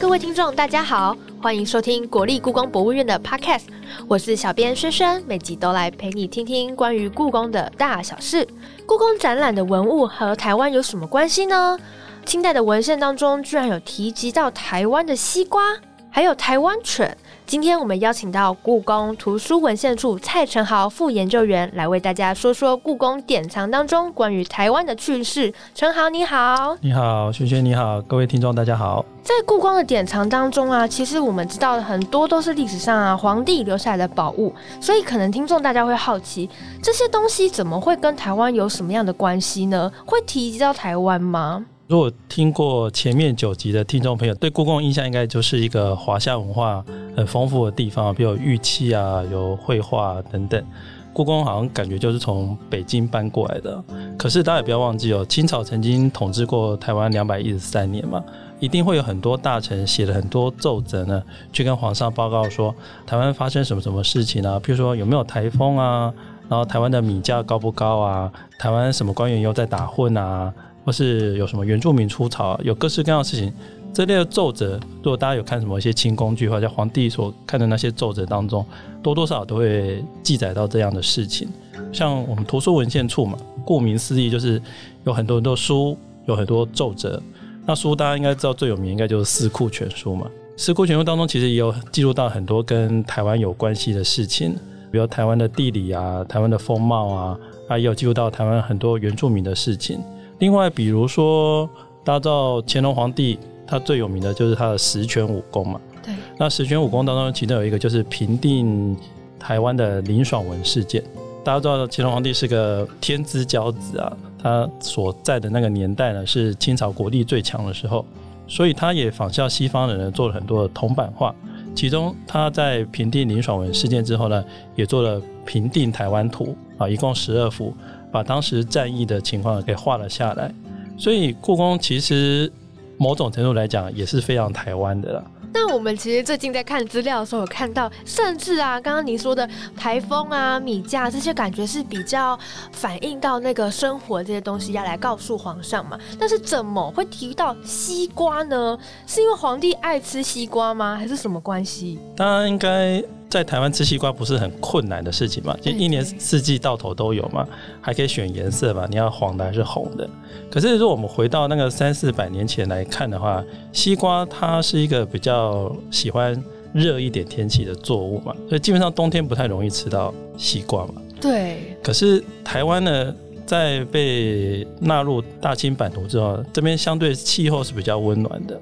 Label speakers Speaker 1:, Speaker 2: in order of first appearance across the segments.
Speaker 1: 各位听众，大家好，欢迎收听国立故宫博物院的 Podcast，我是小编轩轩，每集都来陪你听听关于故宫的大小事。故宫展览的文物和台湾有什么关系呢？清代的文献当中居然有提及到台湾的西瓜，还有台湾犬。今天我们邀请到故宫图书文献处蔡成豪副研究员来为大家说说故宫典藏当中关于台湾的趣事。成豪你好，
Speaker 2: 你好，萱萱你好，各位听众大家好。
Speaker 1: 在故宫的典藏当中啊，其实我们知道的很多都是历史上啊皇帝留下来的宝物，所以可能听众大家会好奇，这些东西怎么会跟台湾有什么样的关系呢？会提及到台湾吗？
Speaker 2: 如果听过前面九集的听众朋友，对故宫印象应该就是一个华夏文化很丰富的地方，比如玉器啊、有绘画等等。故宫好像感觉就是从北京搬过来的。可是大家也不要忘记哦，清朝曾经统治过台湾两百一十三年嘛，一定会有很多大臣写了很多奏折呢，去跟皇上报告说台湾发生什么什么事情啊，比如说有没有台风啊，然后台湾的米价高不高啊，台湾什么官员又在打混啊。或是有什么原住民出草，有各式各样的事情，这类的奏折，如果大家有看什么一些清宫剧，或者皇帝所看的那些奏折当中，多多少少都会记载到这样的事情。像我们图书文献处嘛，顾名思义就是有很多很多书，有很多奏折。那书大家应该知道最有名，应该就是《四库全书》嘛。《四库全书》当中其实也有记录到很多跟台湾有关系的事情，比如台湾的地理啊，台湾的风貌啊，啊，也有记录到台湾很多原住民的事情。另外，比如说，大家知道乾隆皇帝他最有名的就是他的十全武功嘛。
Speaker 1: 对。
Speaker 2: 那十全武功当中，其中有一个就是平定台湾的林爽文事件。大家知道乾隆皇帝是个天之骄子啊，他所在的那个年代呢是清朝国力最强的时候，所以他也仿效西方人呢做了很多的铜版画。其中他在平定林爽文事件之后呢，也做了平定台湾图啊，一共十二幅。把当时战役的情况给画了下来，所以故宫其实某种程度来讲也是非常台湾的啦。
Speaker 1: 那我们其实最近在看资料的时候，有看到，甚至啊，刚刚您说的台风啊、米价这些，感觉是比较反映到那个生活这些东西要来告诉皇上嘛。但是怎么会提到西瓜呢？是因为皇帝爱吃西瓜吗？还是什么关系？
Speaker 2: 当然应该。在台湾吃西瓜不是很困难的事情嘛？就一年四季到头都有嘛，还可以选颜色嘛，你要黄的还是红的？可是如果我们回到那个三四百年前来看的话，西瓜它是一个比较喜欢热一点天气的作物嘛，所以基本上冬天不太容易吃到西瓜嘛。
Speaker 1: 对。
Speaker 2: 可是台湾呢，在被纳入大清版图之后，这边相对气候是比较温暖的。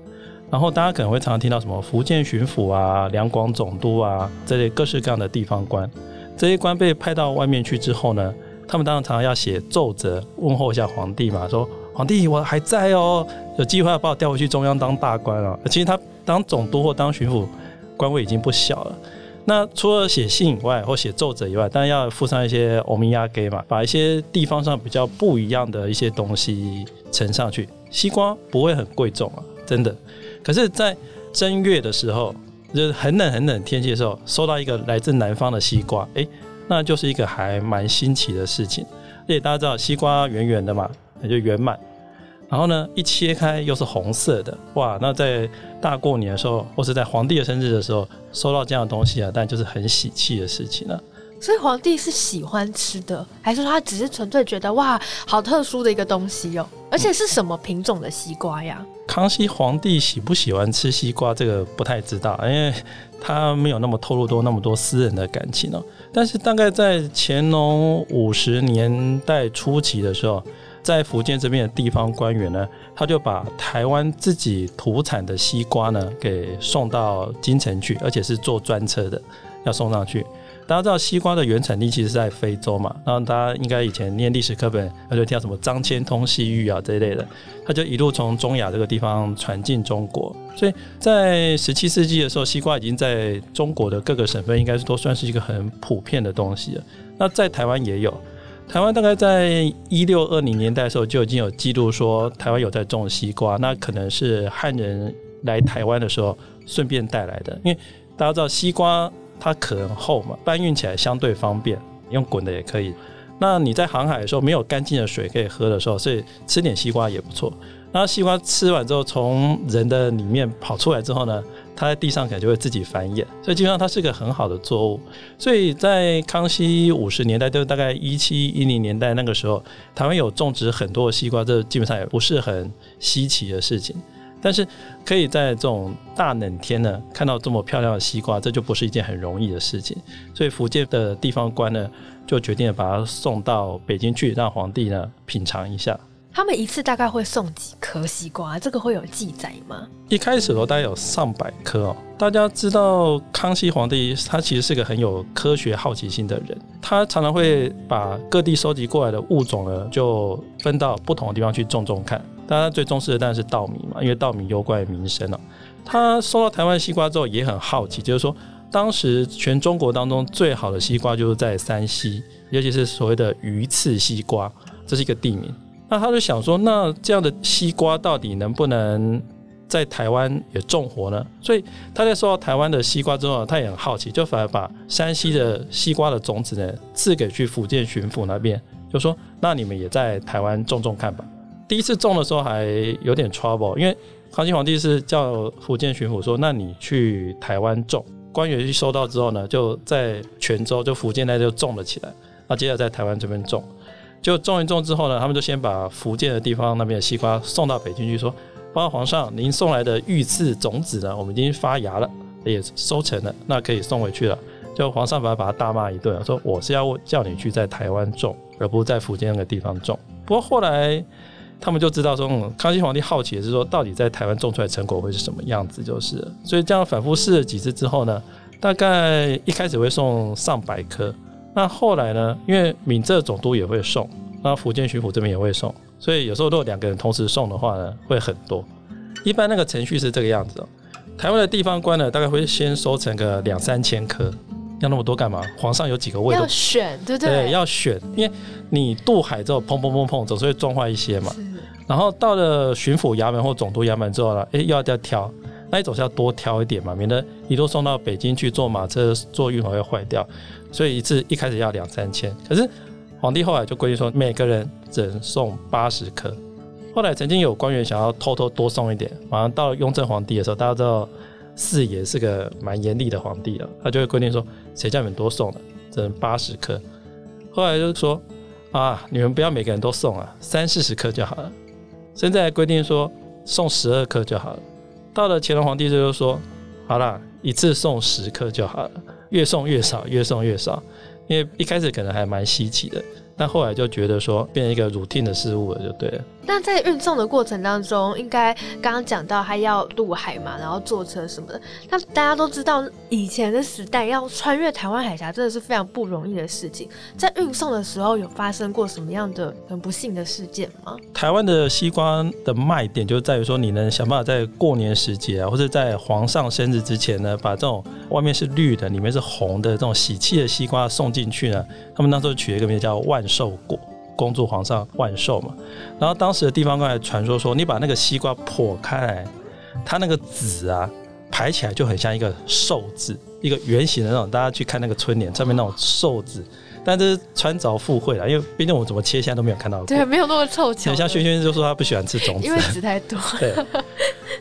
Speaker 2: 然后大家可能会常常听到什么福建巡抚啊、两广总督啊这类各式各样的地方官，这些官被派到外面去之后呢，他们当然常常要写奏折问候一下皇帝嘛，说皇帝我还在哦，有机会要把我调回去中央当大官了。其实他当总督或当巡抚，官位已经不小了。那除了写信以外或写奏折以外，当然要附上一些欧米亚给嘛，把一些地方上比较不一样的一些东西呈上去。西瓜不会很贵重啊，真的。可是，在正月的时候，就是很冷很冷天气的时候，收到一个来自南方的西瓜，哎，那就是一个还蛮新奇的事情。而且大家知道，西瓜圆圆的嘛，那就圆满。然后呢，一切开又是红色的，哇！那在大过年的时候，或是在皇帝的生日的时候，收到这样的东西啊，但就是很喜气的事情了。
Speaker 1: 所以皇帝是喜欢吃的，还是说他只是纯粹觉得哇，好特殊的一个东西哦？而且是什么品种的西瓜呀？
Speaker 2: 康熙皇帝喜不喜欢吃西瓜，这个不太知道，因为他没有那么透露多那么多私人的感情哦。但是大概在乾隆五十年代初期的时候，在福建这边的地方官员呢，他就把台湾自己土产的西瓜呢，给送到京城去，而且是坐专车的，要送上去。大家知道西瓜的原产地其实是在非洲嘛？然后大家应该以前念历史课本，他就听到什么张骞通西域啊这一类的，他就一路从中亚这个地方传进中国。所以在十七世纪的时候，西瓜已经在中国的各个省份应该是都算是一个很普遍的东西了。那在台湾也有，台湾大概在一六二零年代的时候就已经有记录说台湾有在种西瓜，那可能是汉人来台湾的时候顺便带来的，因为大家知道西瓜。它壳很厚嘛，搬运起来相对方便，用滚的也可以。那你在航海的时候没有干净的水可以喝的时候，所以吃点西瓜也不错。那西瓜吃完之后，从人的里面跑出来之后呢，它在地上可能就会自己繁衍，所以基本上它是个很好的作物。所以在康熙五十年代，就大概一七一零年代那个时候，台湾有种植很多的西瓜，这基本上也不是很稀奇的事情。但是可以在这种大冷天呢看到这么漂亮的西瓜，这就不是一件很容易的事情。所以福建的地方官呢，就决定把它送到北京去，让皇帝呢品尝一下。
Speaker 1: 他们一次大概会送几颗西瓜？这个会有记载吗？
Speaker 2: 一开始都大概有上百颗哦。大家知道康熙皇帝他其实是个很有科学好奇心的人，他常常会把各地收集过来的物种呢，就分到不同的地方去种种看。大家最重视的当然是稻米嘛，因为稻米攸关于民生了。他收到台湾西瓜之后也很好奇，就是说当时全中国当中最好的西瓜就是在山西，尤其是所谓的鱼刺西瓜，这是一个地名。那他就想说，那这样的西瓜到底能不能在台湾也种活呢？所以他在收到台湾的西瓜之后，他也很好奇，就反而把山西的西瓜的种子呢赐给去福建巡抚那边，就说那你们也在台湾种种看吧。第一次种的时候还有点 trouble，因为康熙皇帝是叫福建巡抚说，那你去台湾种，官员去收到之后呢，就在泉州就福建那就种了起来，那接着在台湾这边种。就种一种之后呢，他们就先把福建的地方那边的西瓜送到北京去，说：，报告皇上，您送来的御赐种子呢，我们已经发芽了，也收成了，那可以送回去了。就皇上把他把他大骂一顿，说：，我是要叫你去在台湾种，而不是在福建那个地方种。不过后来他们就知道说，康熙皇帝好奇的是说，到底在台湾种出来成果会是什么样子，就是。所以这样反复试了几次之后呢，大概一开始会送上百颗。那后来呢？因为闽浙总督也会送，那福建巡抚这边也会送，所以有时候如果两个人同时送的话呢，会很多。一般那个程序是这个样子哦。台湾的地方官呢，大概会先收成个两三千颗，要那么多干嘛？皇上有几个位
Speaker 1: 要选，对不对？
Speaker 2: 对，要选，因为你渡海之后，砰砰砰砰，总是会撞坏一些嘛。然后到了巡抚衙门或总督衙门之后呢，哎，又要再挑，那你总是要多挑一点嘛，免得一路送到北京去坐马车、坐运河会坏掉。所以一次一开始要两三千，可是皇帝后来就规定说每个人只能送八十颗。后来曾经有官员想要偷偷多送一点，马上到了雍正皇帝的时候，大家知道四爷是个蛮严厉的皇帝了，他就会规定说谁叫你们多送的，只能八十颗。后来就说啊，你们不要每个人都送啊，三四十颗就好了。现在规定说送十二颗就好了。到了乾隆皇帝这就说好了，一次送十颗就好了。越送越少，越送越少，因为一开始可能还蛮稀奇的。但后来就觉得说变成一个 routine 的事物了，就对了。
Speaker 1: 那在运送的过程当中，应该刚刚讲到他要渡海嘛，然后坐车什么的。那大家都知道，以前的时代要穿越台湾海峡真的是非常不容易的事情。在运送的时候，有发生过什么样的很不幸的事件吗？
Speaker 2: 台湾的西瓜的卖点就在于说，你能想办法在过年时节啊，或者在皇上生日之前呢，把这种外面是绿的，里面是红的这种喜气的西瓜送进去呢。他们那时候取了一个名字叫万。寿果，恭祝皇上万寿嘛。然后当时的地方官还传说说，你把那个西瓜剖开来，它那个籽啊排起来就很像一个寿字，一个圆形的那种。大家去看那个春联上面那种寿字，但是穿凿附会了，因为毕竟我怎么切现在都没有看到过。
Speaker 1: 对，没有那么凑巧。
Speaker 2: 像轩轩就说他不喜欢吃种子，
Speaker 1: 因为籽太多。
Speaker 2: 对，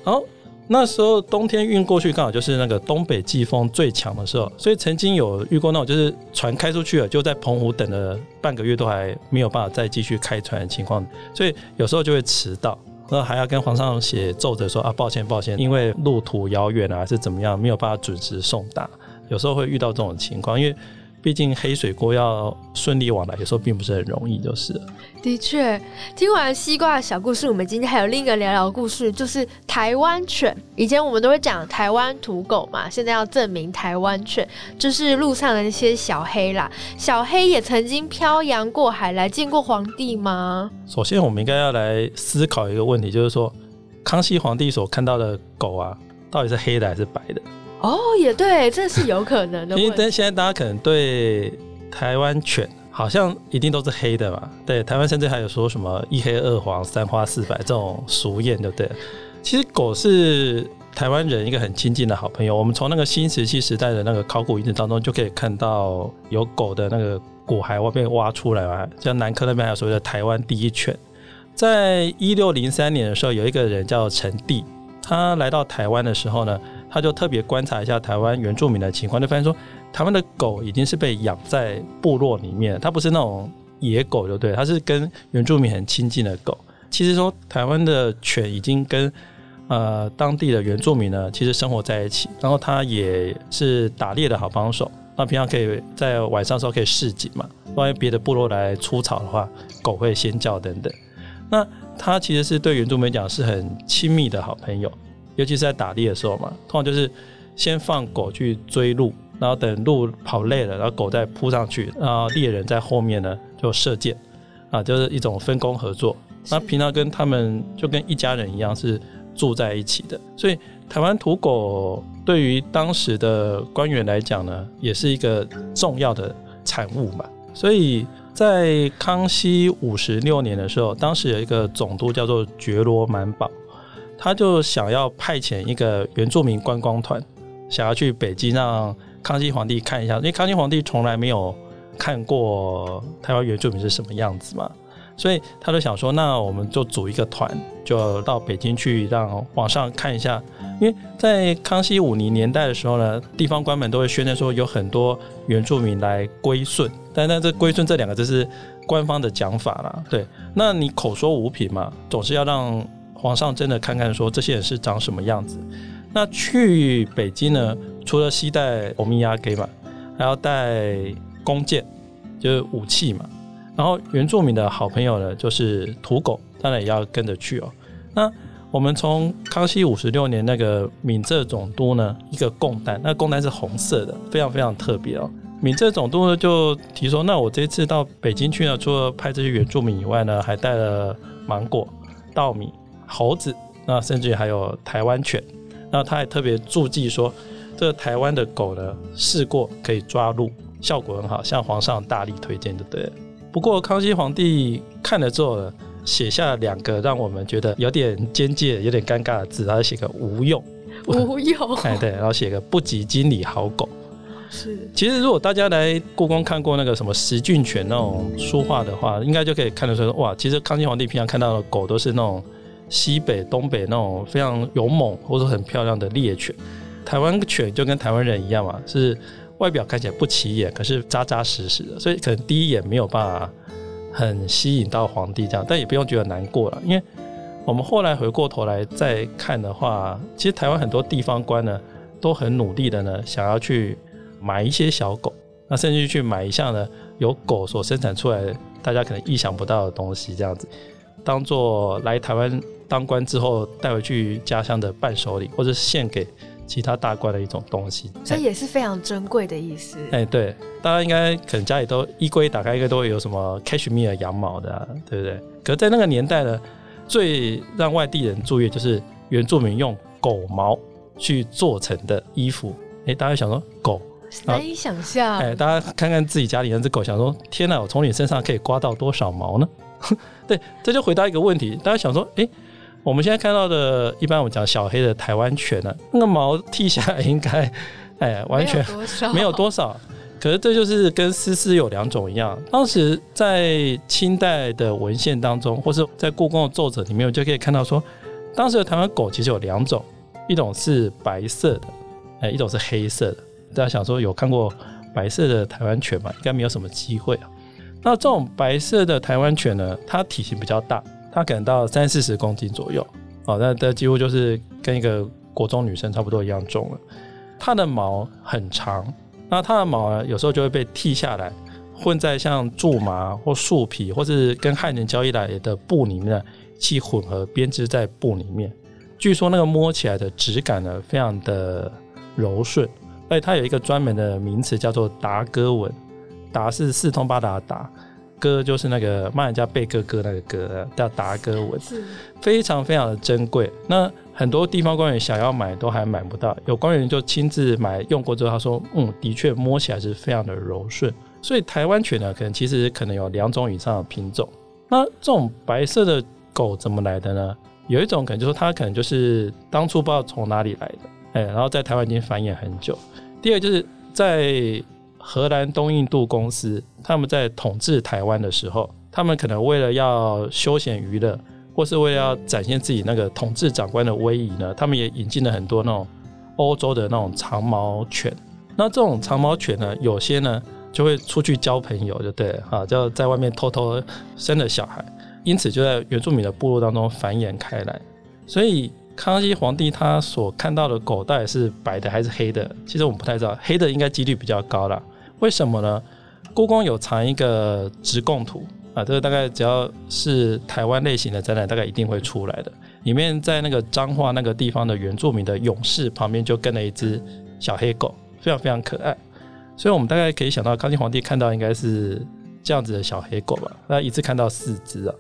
Speaker 2: 然后。那时候冬天运过去，刚好就是那个东北季风最强的时候，所以曾经有遇过那种，就是船开出去了，就在澎湖等了半个月都还没有办法再继续开船的情况，所以有时候就会迟到，然后还要跟皇上写奏折说啊，抱歉抱歉，因为路途遥远啊，还是怎么样，没有办法准时送达，有时候会遇到这种情况，因为。毕竟黑水锅要顺利往来，有时候并不是很容易，就是了。
Speaker 1: 的确，听完西瓜的小故事，我们今天还有另一个聊聊故事，就是台湾犬。以前我们都会讲台湾土狗嘛，现在要证明台湾犬，就是路上的那些小黑啦。小黑也曾经漂洋过海来见过皇帝吗？
Speaker 2: 首先，我们应该要来思考一个问题，就是说，康熙皇帝所看到的狗啊，到底是黑的还是白的？
Speaker 1: 哦，也对，这是有可能的。
Speaker 2: 因为但现在大家可能对台湾犬好像一定都是黑的嘛？对，台湾甚至还有说什么一黑二黄三花四白这种俗谚，对不对？其实狗是台湾人一个很亲近的好朋友。我们从那个新石器时代的那个考古遗址当中就可以看到有狗的那个骨骸被挖出来嘛。像南科那边还有所谓的台湾第一犬，在一六零三年的时候，有一个人叫陈帝，他来到台湾的时候呢，他就特别观察一下台湾原住民的情况，就发现说，台湾的狗已经是被养在部落里面，它不是那种野狗，就对，它是跟原住民很亲近的狗。其实说，台湾的犬已经跟呃当地的原住民呢，其实生活在一起，然后它也是打猎的好帮手。那平常可以在晚上时候可以示警嘛，万一别的部落来出草的话，狗会先叫等等。那它其实是对原住民讲是很亲密的好朋友，尤其是在打猎的时候嘛，通常就是先放狗去追鹿，然后等鹿跑累了，然后狗再扑上去，然后猎人在后面呢就射箭，啊，就是一种分工合作。那平常跟他们就跟一家人一样是住在一起的，所以台湾土狗对于当时的官员来讲呢，也是一个重要的产物嘛，所以。在康熙五十六年的时候，当时有一个总督叫做觉罗满宝，他就想要派遣一个原住民观光团，想要去北京让康熙皇帝看一下，因为康熙皇帝从来没有看过台湾原住民是什么样子嘛。所以他就想说，那我们就组一个团，就到北京去让皇上看一下。因为在康熙五年年代的时候呢，地方官们都会宣称说有很多原住民来归顺，但那这归顺这两个字是官方的讲法啦。对，那你口说无凭嘛，总是要让皇上真的看看说这些人是长什么样子。那去北京呢，除了携带欧米亚给嘛，还要带弓箭，就是武器嘛。然后原住民的好朋友呢，就是土狗，当然也要跟着去哦。那我们从康熙五十六年那个闽浙总督呢，一个贡单，那贡单是红色的，非常非常特别哦。闽浙总督呢就提说，那我这次到北京去呢，除了派这些原住民以外呢，还带了芒果、稻米、猴子，那甚至还有台湾犬。那他还特别注记说，这个台湾的狗呢，试过可以抓鹿，效果很好，向皇上大力推荐，就对了。不过康熙皇帝看了之后，写下两个让我们觉得有点尖界、有点尴尬的字，他写个无用，
Speaker 1: 无用，
Speaker 2: 哎对，然后写个不及经理好狗。
Speaker 1: 是，
Speaker 2: 其实如果大家来故宫看过那个什么石俊犬那种书画的话，应该就可以看得出来，哇，其实康熙皇帝平常看到的狗都是那种西北、东北那种非常勇猛或者很漂亮的猎犬。台湾犬就跟台湾人一样嘛，是。外表看起来不起眼，可是扎扎实实的，所以可能第一眼没有办法很吸引到皇帝这样，但也不用觉得难过了，因为我们后来回过头来再看的话，其实台湾很多地方官呢都很努力的呢，想要去买一些小狗，那甚至去买一项呢由狗所生产出来大家可能意想不到的东西，这样子当做来台湾当官之后带回去家乡的伴手礼，或者是献给。其他大官的一种东西，
Speaker 1: 所以也是非常珍贵的意思。
Speaker 2: 哎，对，大家应该可能家里都衣柜打开，应该都会有什么 cashmere 羊毛的，对不对？可在那个年代呢，最让外地人注意就是原住民用狗毛去做成的衣服。哎，大家想说狗
Speaker 1: 难以想象。
Speaker 2: 哎，大家看看自己家里那只狗，想说天哪，我从你身上可以刮到多少毛呢？对，这就回答一个问题，大家想说，哎。我们现在看到的，一般我们讲小黑的台湾犬呢，那个毛剃下来应该，哎，完全没有多少。可是这就是跟丝丝有两种一样。当时在清代的文献当中，或是在故宫的奏折里面，我就可以看到说，当时的台湾狗其实有两种，一种是白色的，哎，一种是黑色的。大家想说有看过白色的台湾犬吗？应该没有什么机会啊。那这种白色的台湾犬呢，它体型比较大。它可能到三四十公斤左右，哦，那这几乎就是跟一个国中女生差不多一样重了。它的毛很长，那它的毛呢，有时候就会被剃下来，混在像苎麻或树皮，或是跟汉人交易来的布里面去混合编织在布里面。据说那个摸起来的质感呢，非常的柔顺，而且它有一个专门的名词叫做达哥纹，达是四通八达的达。哥就是那个骂人家贝哥哥那个哥，叫达哥文，非常非常的珍贵。那很多地方官员想要买都还买不到，有官员就亲自买用过之后，他说：“嗯，的确摸起来是非常的柔顺。”所以台湾犬呢，可能其实可能有两种以上的品种。那这种白色的狗怎么来的呢？有一种可能就是它可能就是当初不知道从哪里来的，哎，然后在台湾已经繁衍很久。第二就是在荷兰东印度公司，他们在统治台湾的时候，他们可能为了要休闲娱乐，或是为了要展现自己那个统治长官的威仪呢，他们也引进了很多那种欧洲的那种长毛犬。那这种长毛犬呢，有些呢就会出去交朋友，就对啊，就在外面偷偷生了小孩，因此就在原住民的部落当中繁衍开来。所以康熙皇帝他所看到的狗到底是白的还是黑的，其实我们不太知道，黑的应该几率比较高啦。为什么呢？故宫有藏一个直贡图。啊，这个大概只要是台湾类型的展览，大概一定会出来的。里面在那个彰化那个地方的原住民的勇士旁边，就跟了一只小黑狗，非常非常可爱。所以我们大概可以想到，康熙皇帝看到应该是这样子的小黑狗吧？那一次看到四只啊。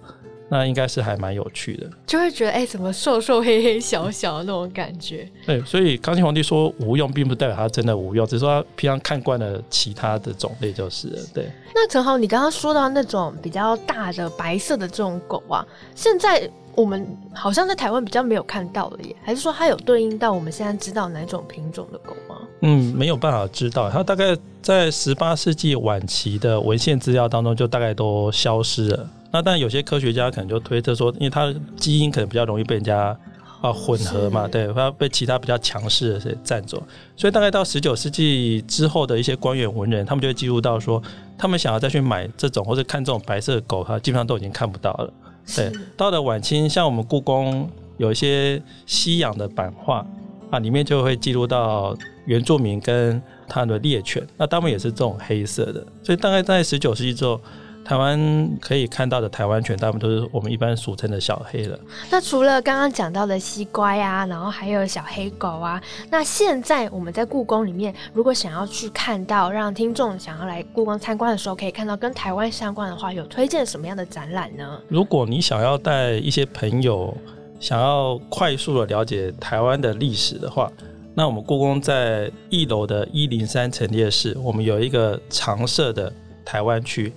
Speaker 2: 那应该是还蛮有趣的，
Speaker 1: 就会觉得哎，怎么瘦瘦黑黑小小的那种感觉？
Speaker 2: 对，所以康熙皇帝说无用，并不代表他真的无用，只是说他平常看惯了其他的种类就是了。对。
Speaker 1: 那陈豪，你刚刚说到那种比较大的白色的这种狗啊，现在我们好像在台湾比较没有看到了耶，还是说它有对应到我们现在知道哪种品种的狗吗？
Speaker 2: 嗯，没有办法知道，它大概在十八世纪晚期的文献资料当中就大概都消失了。那但有些科学家可能就推测说，因为它的基因可能比较容易被人家啊混合嘛，对，它被其他比较强势的些占走，所以大概到十九世纪之后的一些官员文人，他们就会记录到说，他们想要再去买这种或者看这种白色的狗，它基本上都已经看不到了。对，到了晚清，像我们故宫有一些西洋的版画啊，里面就会记录到原住民跟他的猎犬，那他们也是这种黑色的，所以大概在十九世纪之后。台湾可以看到的台湾犬，大部分都是我们一般俗称的小黑了。
Speaker 1: 那除了刚刚讲到的西瓜呀，然后还有小黑狗啊，那现在我们在故宫里面，如果想要去看到，让听众想要来故宫参观的时候，可以看到跟台湾相关的话，有推荐什么样的展览呢？
Speaker 2: 如果你想要带一些朋友，想要快速的了解台湾的历史的话，那我们故宫在一楼的一零三陈列室，我们有一个常设的台湾区。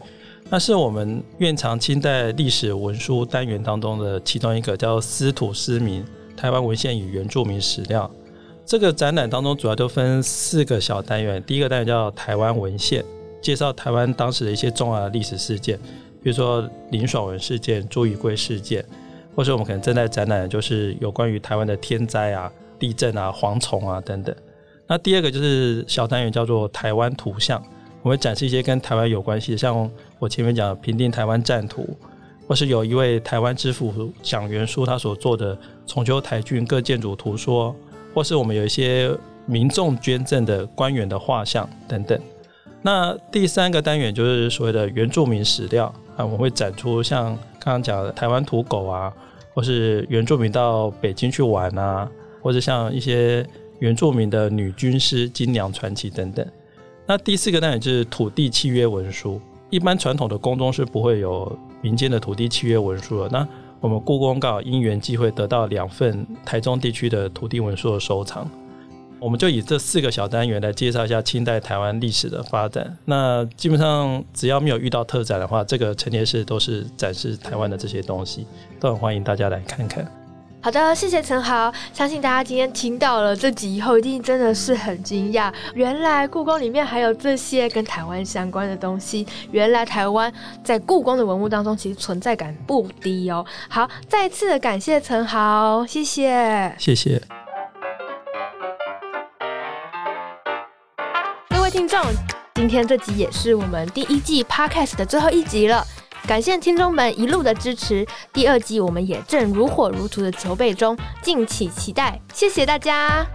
Speaker 2: 那是我们院藏清代历史文书单元当中的其中一个，叫“司土司民台湾文献与原住民史料”。这个展览当中主要都分四个小单元。第一个单元叫“台湾文献”，介绍台湾当时的一些重要的历史事件，比如说林爽文事件、朱雨贵事件，或是我们可能正在展览的就是有关于台湾的天灾啊、地震啊、蝗虫啊等等。那第二个就是小单元叫做“台湾图像”。我会展示一些跟台湾有关系的，像我前面讲平定台湾战图，或是有一位台湾知府蒋元书他所做的重修台郡各建筑图说，或是我们有一些民众捐赠的官员的画像等等。那第三个单元就是所谓的原住民史料啊，我们会展出像刚刚讲的台湾土狗啊，或是原住民到北京去玩啊，或者像一些原住民的女军师金娘传奇等等。那第四个单元就是土地契约文书。一般传统的宫中是不会有民间的土地契约文书的。那我们故宫刚好因缘机会得到两份台中地区的土地文书的收藏，我们就以这四个小单元来介绍一下清代台湾历史的发展。那基本上只要没有遇到特展的话，这个陈列室都是展示台湾的这些东西，都很欢迎大家来看看。
Speaker 1: 好的，谢谢陈豪。相信大家今天听到了这集以后，一定真的是很惊讶。原来故宫里面还有这些跟台湾相关的东西。原来台湾在故宫的文物当中，其实存在感不低哦。好，再次的感谢陈豪，谢谢，
Speaker 2: 谢谢。
Speaker 1: 各位听众，今天这集也是我们第一季 Podcast 的最后一集了。感谢听众们一路的支持，第二季我们也正如火如荼的筹备中，敬请期待。谢谢大家。